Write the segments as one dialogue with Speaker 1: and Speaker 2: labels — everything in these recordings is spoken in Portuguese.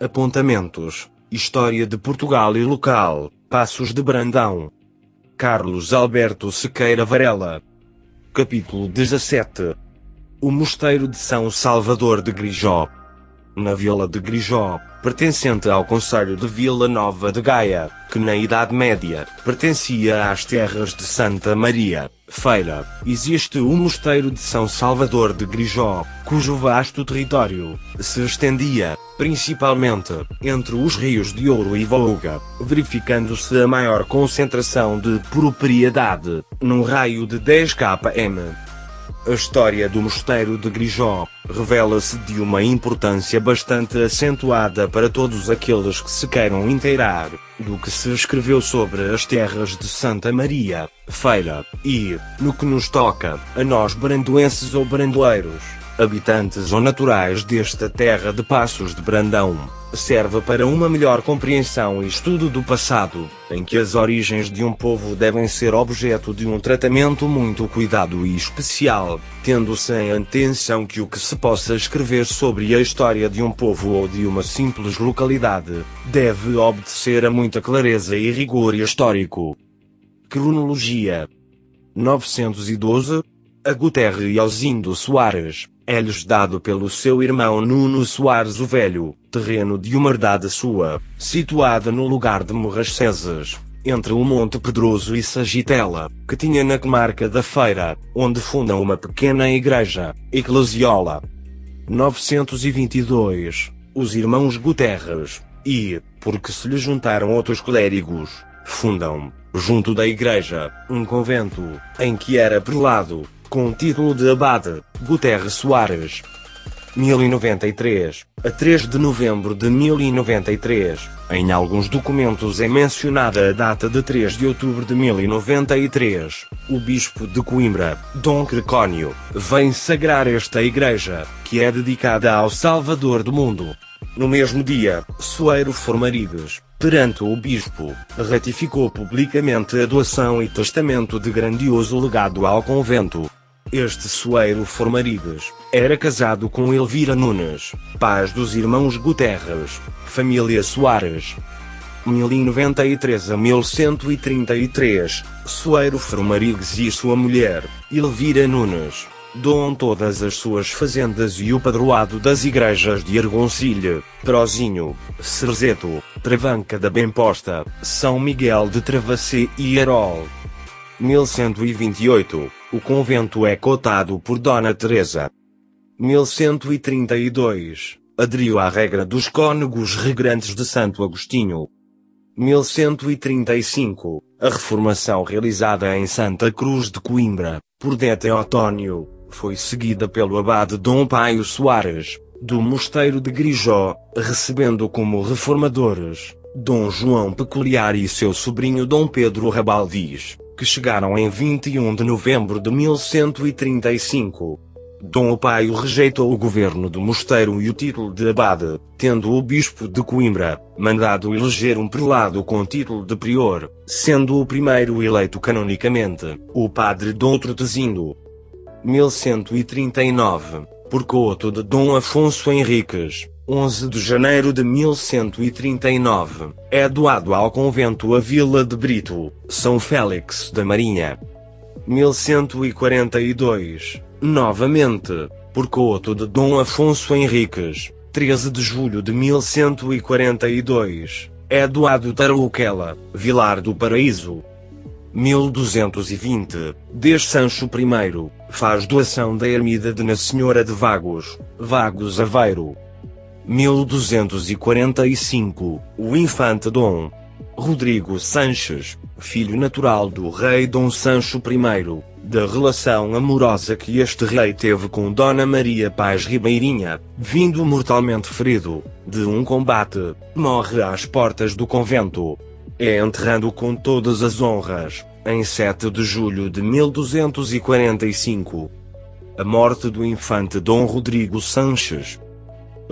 Speaker 1: Apontamentos. História de Portugal e local. Passos de Brandão. Carlos Alberto Sequeira Varela. Capítulo 17. O Mosteiro de São Salvador de Grijó. Na Vila de Grijó, pertencente ao Conselho de Vila Nova de Gaia, que na Idade Média pertencia às terras de Santa Maria, Feira, existe o Mosteiro de São Salvador de Grijó, cujo vasto território se estendia, principalmente, entre os rios de Ouro e Volga, verificando-se a maior concentração de propriedade, num raio de 10 km. A história do mosteiro de Grijó revela-se de uma importância bastante acentuada para todos aqueles que se queiram inteirar do que se escreveu sobre as terras de Santa Maria, Feira, e, no que nos toca, a nós brandoenses ou brandoeiros, habitantes ou naturais desta terra de Passos de Brandão, serve para uma melhor compreensão e estudo do passado, em que as origens de um povo devem ser objeto de um tratamento muito cuidado e especial, tendo-se em atenção que o que se possa escrever sobre a história de um povo ou de uma simples localidade, deve obedecer a muita clareza e rigor histórico. Cronologia. 912 A Guterre e Alzindo Soares é-lhes dado pelo seu irmão Nuno Soares o Velho, terreno de uma herdade sua, situada no lugar de Morrasceses, entre o Monte Pedroso e Sagitela, que tinha na comarca da Feira, onde fundam uma pequena igreja, Eclesiola. 922. Os irmãos Guterres, e, porque se lhe juntaram outros clérigos, fundam, junto da igreja, um convento, em que era prelado, com o título de Abade, Guterres Soares. 1093, a 3 de novembro de 1093, em alguns documentos é mencionada a data de 3 de outubro de 1093. O bispo de Coimbra, Dom Crecónio, vem sagrar esta igreja, que é dedicada ao Salvador do mundo. No mesmo dia, Soeiro Formarides, perante o bispo, ratificou publicamente a doação e testamento de grandioso legado ao convento. Este Soeiro Formarides era casado com Elvira Nunes, paz dos irmãos Guterres, família Soares. 1093 a 1133, Soeiro Formarides e sua mulher, Elvira Nunes, doam todas as suas fazendas e o padroado das igrejas de Argoncilha, Prozinho, Cerzeto, Travanca da Bemposta, São Miguel de Travassê e Herol. 1128, o convento é cotado por Dona Teresa. 1132, aderiu à regra dos cônegos regrantes de Santo Agostinho. 1135, a reformação realizada em Santa Cruz de Coimbra, por D. Teotônio, foi seguida pelo abade Dom Paio Soares, do mosteiro de Grijó, recebendo como reformadores, Dom João Peculiar e seu sobrinho Dom Pedro Rabaldiz que chegaram em 21 de novembro de 1135. Dom Opaio rejeitou o governo do mosteiro e o título de abade, tendo o bispo de Coimbra mandado eleger um prelado com título de prior, sendo o primeiro eleito canonicamente, o padre Dom Trotezindo. 1139, por coto de Dom Afonso Henriques, 11 de janeiro de 1139, é doado ao convento a Vila de Brito, São Félix da Marinha. 1142, novamente, por coto de Dom Afonso Henriques, 13 de julho de 1142, é doado Tarouquela, Vilar do Paraíso. 1220, desde Sancho I, faz doação da ermida de Nossa Senhora de Vagos, Vagos Aveiro. 1245, o infante Dom Rodrigo Sanches, filho natural do rei Dom Sancho I, da relação amorosa que este rei teve com Dona Maria Paz Ribeirinha, vindo mortalmente ferido, de um combate, morre às portas do convento. É enterrado com todas as honras, em 7 de julho de 1245. A morte do infante Dom Rodrigo Sanches,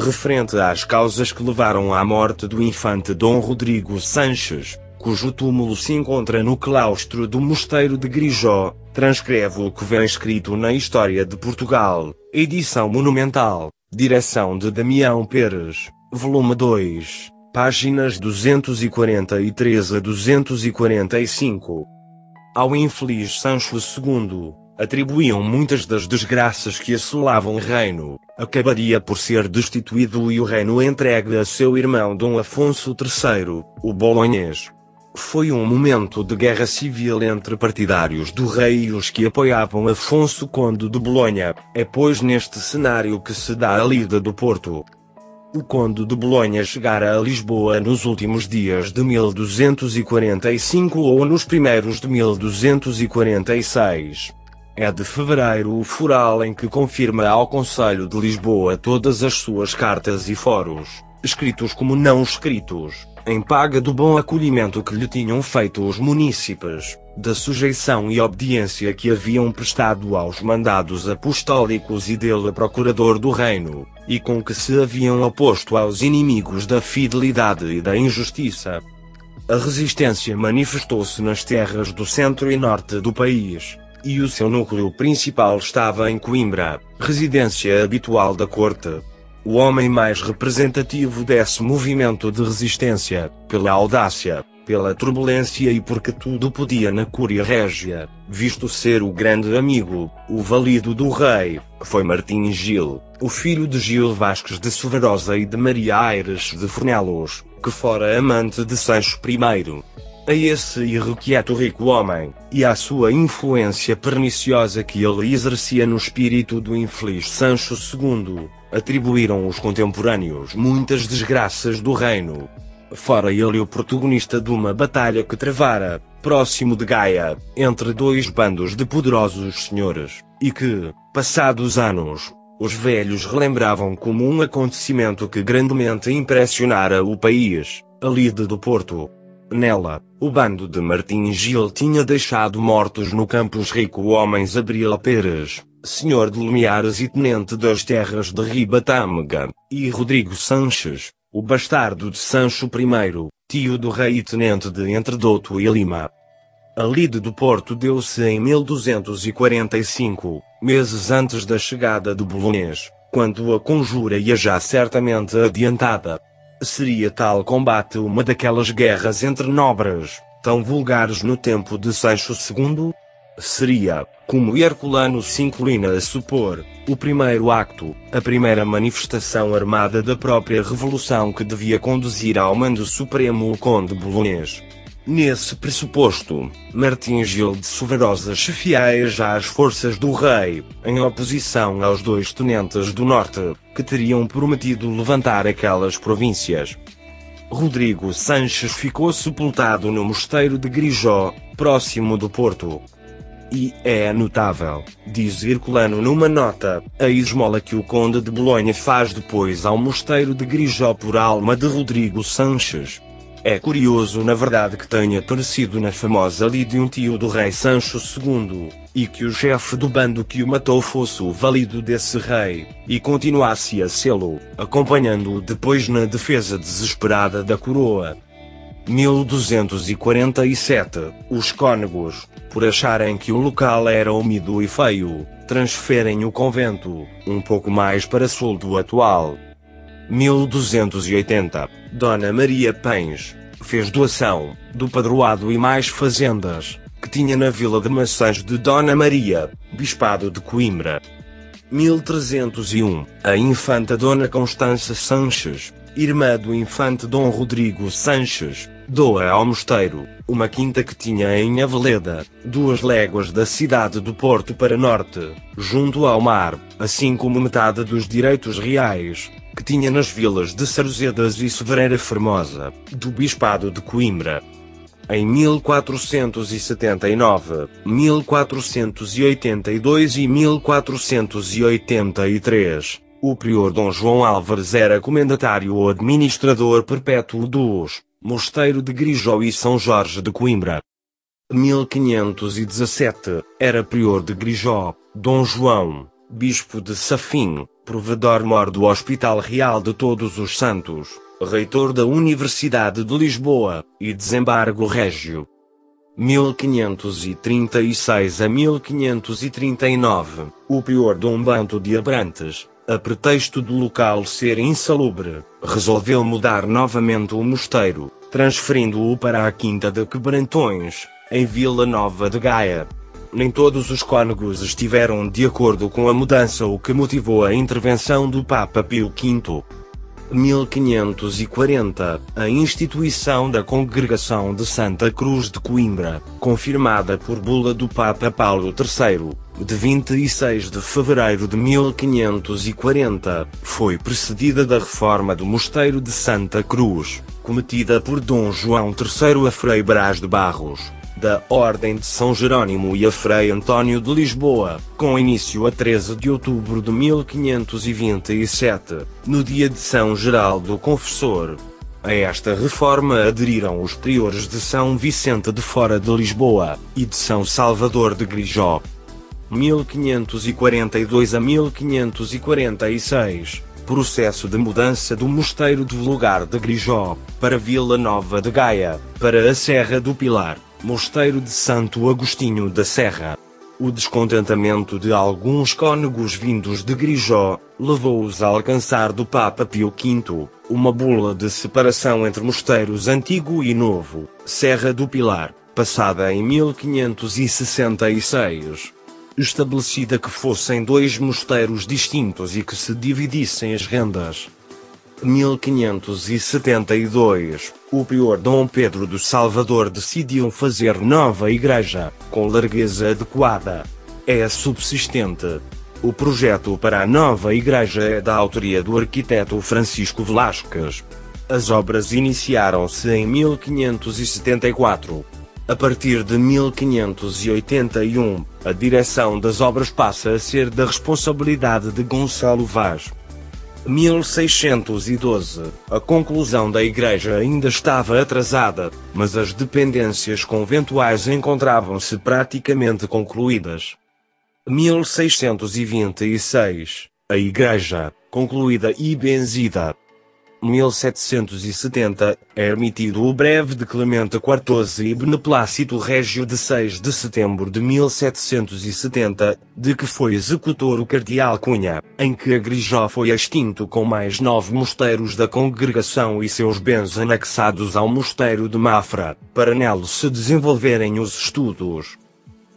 Speaker 1: referente às causas que levaram à morte do infante Dom Rodrigo Sanches, cujo túmulo se encontra no claustro do Mosteiro de Grijó, transcreve o que vem escrito na História de Portugal, edição monumental, direção de Damião Pérez, volume 2, páginas 243 a 245. Ao infeliz Sancho II, atribuíam muitas das desgraças que assolavam o reino. Acabaria por ser destituído e o reino entregue a seu irmão Dom Afonso III, o Bolonhês. Foi um momento de guerra civil entre partidários do rei e os que apoiavam Afonso Conde de Bolonha. É pois neste cenário que se dá a lida do Porto. O Conde de Bolonha chegara a Lisboa nos últimos dias de 1245 ou nos primeiros de 1246. É de fevereiro o fural em que confirma ao Conselho de Lisboa todas as suas cartas e foros, escritos como não escritos em paga do bom acolhimento que lhe tinham feito os munícipes, da sujeição e obediência que haviam prestado aos mandados apostólicos e dele procurador do reino, e com que se haviam oposto aos inimigos da fidelidade e da injustiça. A resistência manifestou-se nas terras do centro e norte do país, e o seu núcleo principal estava em Coimbra, residência habitual da corte o homem mais representativo desse movimento de resistência, pela audácia, pela turbulência e porque tudo podia na Cúria Régia, visto ser o grande amigo, o valido do rei, foi Martim Gil, o filho de Gil Vasques de Severosa e de Maria Aires de Fornelos, que fora amante de Sancho I. A esse irrequieto rico homem, e à sua influência perniciosa que ele exercia no espírito do infeliz Sancho II, atribuíram os contemporâneos muitas desgraças do reino. Fora ele o protagonista de uma batalha que travara, próximo de Gaia, entre dois bandos de poderosos senhores, e que, passados anos, os velhos relembravam como um acontecimento que grandemente impressionara o país, a lide do Porto. Nela, o bando de Martim Gil tinha deixado mortos no Campos Rico homens Abril Pérez, senhor de Lumiares e tenente das terras de Ribatâmega, e Rodrigo Sanches, o bastardo de Sancho I, tio do rei e tenente de Entredoto e Lima. A lide do Porto deu-se em 1245, meses antes da chegada do Bolonês, quando a conjura ia já certamente adiantada. Seria tal combate uma daquelas guerras entre nobres, tão vulgares no tempo de Sancho II? Seria, como Herculano se inclina a supor, o primeiro acto, a primeira manifestação armada da própria revolução que devia conduzir ao mando supremo o conde bolonês. Nesse pressuposto, Martim Gil de Soverosa chefiaia já as forças do rei, em oposição aos dois tenentes do norte, que teriam prometido levantar aquelas províncias. Rodrigo Sanches ficou sepultado no mosteiro de Grijó, próximo do Porto, e é notável, diz Herculano numa nota, a esmola que o conde de Bolonha faz depois ao mosteiro de Grijó por alma de Rodrigo Sanches. É curioso na verdade que tenha torcido na famosa lide um tio do rei Sancho II, e que o chefe do bando que o matou fosse o valido desse rei, e continuasse a sê-lo, acompanhando-o depois na defesa desesperada da coroa. 1247, os cônegos, por acharem que o local era úmido e feio, transferem o convento, um pouco mais para sul do atual. 1280, Dona Maria Pães, fez doação, do padroado e mais fazendas, que tinha na vila de Maçãs de Dona Maria, Bispado de Coimbra. 1301, a infanta Dona Constança Sanches, irmã do infante Dom Rodrigo Sanches, doa ao mosteiro, uma quinta que tinha em Aveleda, duas léguas da cidade do Porto para norte, junto ao mar, assim como metade dos direitos reais, que tinha nas vilas de Sarzedas e Severeira Formosa, do Bispado de Coimbra. Em 1479, 1482 e 1483, o prior Dom João Álvares era comendatário ou administrador perpétuo dos Mosteiro de Grijó e São Jorge de Coimbra. 1517, era prior de Grijó, Dom João, bispo de Safim, provedor-mor do Hospital Real de Todos os Santos, reitor da Universidade de Lisboa, e desembargo régio. 1536 a 1539, o prior Dom Banto de Abrantes, a pretexto do local ser insalubre, resolveu mudar novamente o mosteiro, transferindo-o para a Quinta de Quebrantões, em Vila Nova de Gaia. Nem todos os cônegos estiveram de acordo com a mudança, o que motivou a intervenção do Papa Pio V. 1540, a instituição da Congregação de Santa Cruz de Coimbra, confirmada por bula do Papa Paulo III, de 26 de fevereiro de 1540, foi precedida da reforma do Mosteiro de Santa Cruz, cometida por Dom João III a Frei Brás de Barros da Ordem de São Jerônimo e a Frei António de Lisboa, com início a 13 de outubro de 1527, no dia de São Geraldo Confessor. A esta reforma aderiram os priores de São Vicente de Fora de Lisboa e de São Salvador de Grijó. 1542 a 1546 processo de mudança do mosteiro do lugar de Grijó, para Vila Nova de Gaia, para a Serra do Pilar. Mosteiro de Santo Agostinho da Serra. O descontentamento de alguns cônegos vindos de Grijó, levou-os a alcançar do Papa Pio V, uma bula de separação entre mosteiros antigo e novo, Serra do Pilar, passada em 1566. Estabelecida que fossem dois mosteiros distintos e que se dividissem as rendas. 1572, o prior Dom Pedro do Salvador decidiu fazer nova igreja, com largueza adequada. É subsistente. O projeto para a nova igreja é da autoria do arquiteto Francisco Velasquez. As obras iniciaram-se em 1574. A partir de 1581, a direção das obras passa a ser da responsabilidade de Gonçalo Vaz. 1612, a conclusão da igreja ainda estava atrasada, mas as dependências conventuais encontravam-se praticamente concluídas. 1626, a igreja, concluída e benzida, 1770, é emitido o breve de Clemente XIV e Beneplácito Régio de 6 de setembro de 1770, de que foi executor o cardeal Cunha, em que a Grijó foi extinto com mais nove mosteiros da congregação e seus bens anexados ao mosteiro de Mafra, para nele se desenvolverem os estudos.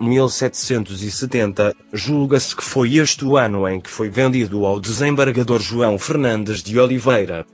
Speaker 1: 1770, julga-se que foi este o ano em que foi vendido ao desembargador João Fernandes de Oliveira,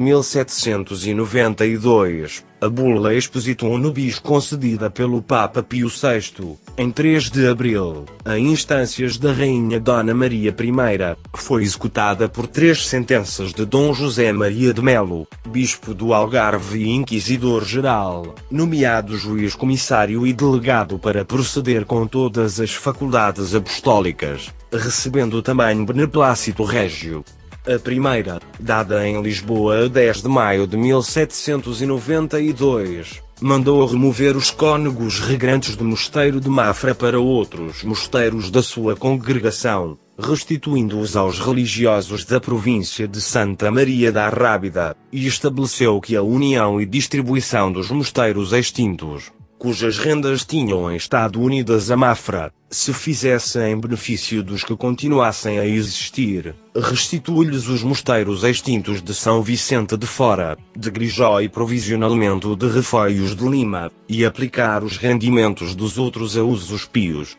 Speaker 1: 1792, a bula Expositum Nubis concedida pelo Papa Pio VI, em 3 de abril, a instâncias da Rainha Dona Maria I, foi executada por três sentenças de Dom José Maria de Melo, Bispo do Algarve e Inquisidor-Geral, nomeado juiz comissário e delegado para proceder com todas as faculdades apostólicas, recebendo também beneplácito régio. A primeira, dada em Lisboa a 10 de maio de 1792, mandou remover os cônegos regrantes do mosteiro de Mafra para outros mosteiros da sua congregação, restituindo-os aos religiosos da província de Santa Maria da Rábida, e estabeleceu que a união e distribuição dos mosteiros extintos cujas rendas tinham estado unidas a Mafra, se fizesse em benefício dos que continuassem a existir, restitui-lhes os mosteiros extintos de São Vicente de Fora, de Grijó e provisionalmente de Refóios de Lima, e aplicar os rendimentos dos outros a usos pios.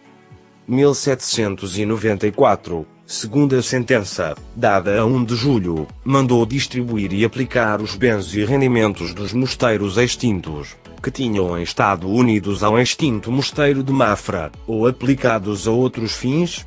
Speaker 1: 1794, segunda sentença, dada a 1 de julho, mandou distribuir e aplicar os bens e rendimentos dos mosteiros extintos que tinham estado unidos ao extinto mosteiro de Mafra, ou aplicados a outros fins,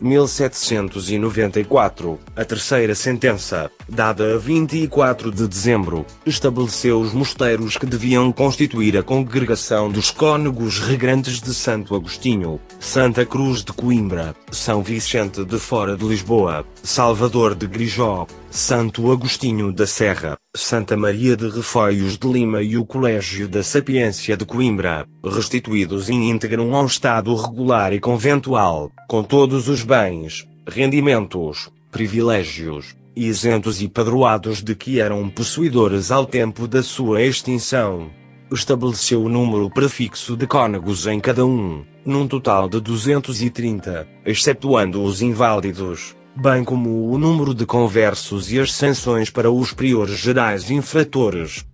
Speaker 1: 1794, a terceira sentença, dada a 24 de dezembro, estabeleceu os mosteiros que deviam constituir a congregação dos cônegos regrantes de Santo Agostinho, Santa Cruz de Coimbra, São Vicente de Fora de Lisboa, Salvador de Grijó, Santo Agostinho da Serra, Santa Maria de Refóios de Lima e o Colégio da Sapiência de Coimbra, restituídos in íntegro ao estado regular e conventual, com todos os bens, rendimentos, privilégios, isentos e padroados de que eram possuidores ao tempo da sua extinção. Estabeleceu o número prefixo de cônegos em cada um, num total de 230, excetuando os inválidos bem como o número de conversos e as sanções para os priores gerais infratores.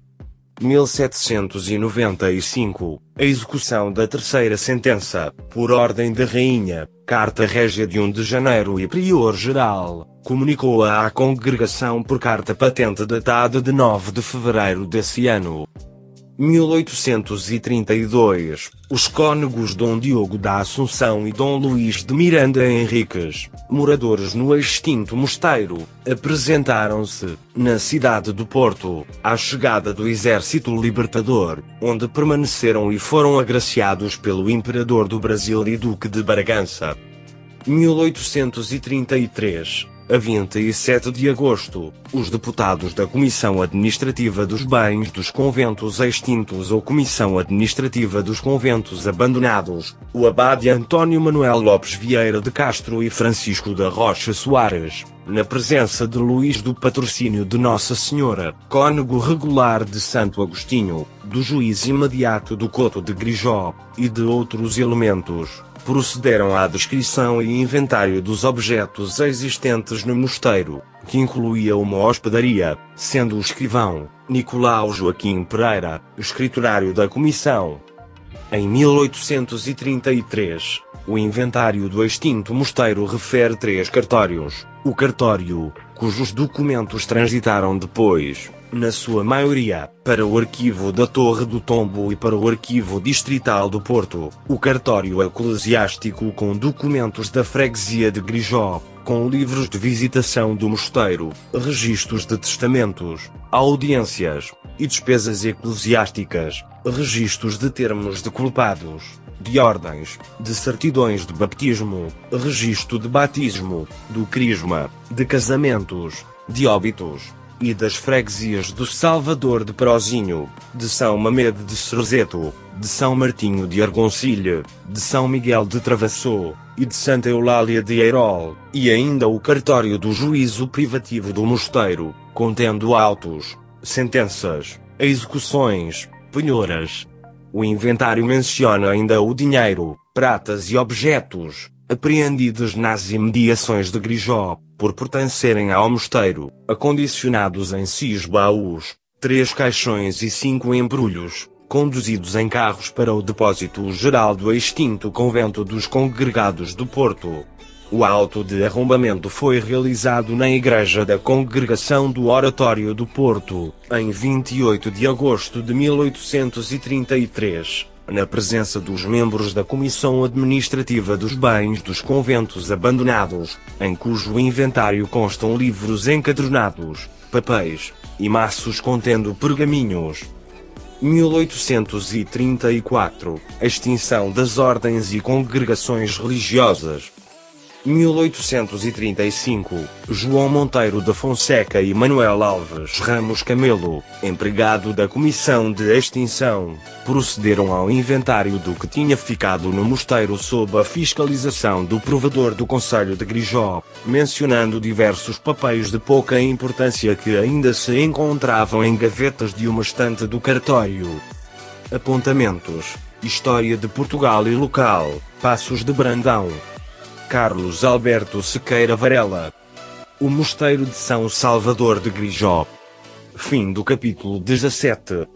Speaker 1: 1795, a execução da terceira sentença, por ordem da Rainha, Carta Régia de 1 de janeiro e Prior Geral, comunicou-a à congregação por carta patente datada de 9 de fevereiro desse ano. 1832, os cônegos Dom Diogo da Assunção e Dom Luís de Miranda Henriques, moradores no extinto mosteiro, apresentaram-se, na cidade do Porto, à chegada do Exército Libertador, onde permaneceram e foram agraciados pelo Imperador do Brasil e Duque de Bragança. 1833 a 27 de agosto, os deputados da Comissão Administrativa dos Bens dos Conventos Extintos ou Comissão Administrativa dos Conventos Abandonados, o abade Antônio Manuel Lopes Vieira de Castro e Francisco da Rocha Soares, na presença de Luís do Patrocínio de Nossa Senhora, cônego regular de Santo Agostinho, do juiz imediato do Coto de Grijó, e de outros elementos procederam à descrição e inventário dos objetos existentes no mosteiro, que incluía uma hospedaria, sendo o escrivão, Nicolau Joaquim Pereira, escriturário da comissão. Em 1833, o inventário do extinto mosteiro refere três cartórios. O cartório, cujos documentos transitaram depois, na sua maioria, para o arquivo da Torre do Tombo e para o arquivo distrital do Porto, o cartório eclesiástico com documentos da freguesia de Grijó, com livros de visitação do mosteiro, registros de testamentos, audiências e despesas eclesiásticas, registros de termos de culpados, de ordens, de certidões de baptismo, registro de batismo, do crisma, de casamentos, de óbitos e das freguesias do Salvador de Prozinho, de São Mamede de Cerzeto, de São Martinho de Argoncilha, de São Miguel de Travassou, e de Santa Eulália de Eirol, e ainda o cartório do juízo privativo do mosteiro, contendo autos, sentenças, execuções, penhoras. O inventário menciona ainda o dinheiro, pratas e objetos, apreendidos nas imediações de Grijó, por pertencerem ao mosteiro, acondicionados em seis baús, três caixões e cinco embrulhos, conduzidos em carros para o depósito geral do extinto convento dos congregados do Porto. O auto de arrombamento foi realizado na Igreja da Congregação do Oratório do Porto, em 28 de agosto de 1833 na presença dos membros da Comissão Administrativa dos Bens dos Conventos Abandonados, em cujo inventário constam livros encadernados, papéis e maços contendo pergaminhos. 1834 Extinção das ordens e congregações religiosas. 1835, João Monteiro da Fonseca e Manuel Alves Ramos Camelo, empregado da Comissão de Extinção, procederam ao inventário do que tinha ficado no mosteiro sob a fiscalização do provedor do Conselho de Grijó, mencionando diversos papéis de pouca importância que ainda se encontravam em gavetas de uma estante do cartório. Apontamentos: História de Portugal e local, Passos de Brandão. Carlos Alberto Sequeira Varela. O Mosteiro de São Salvador de Grijó. Fim do capítulo 17.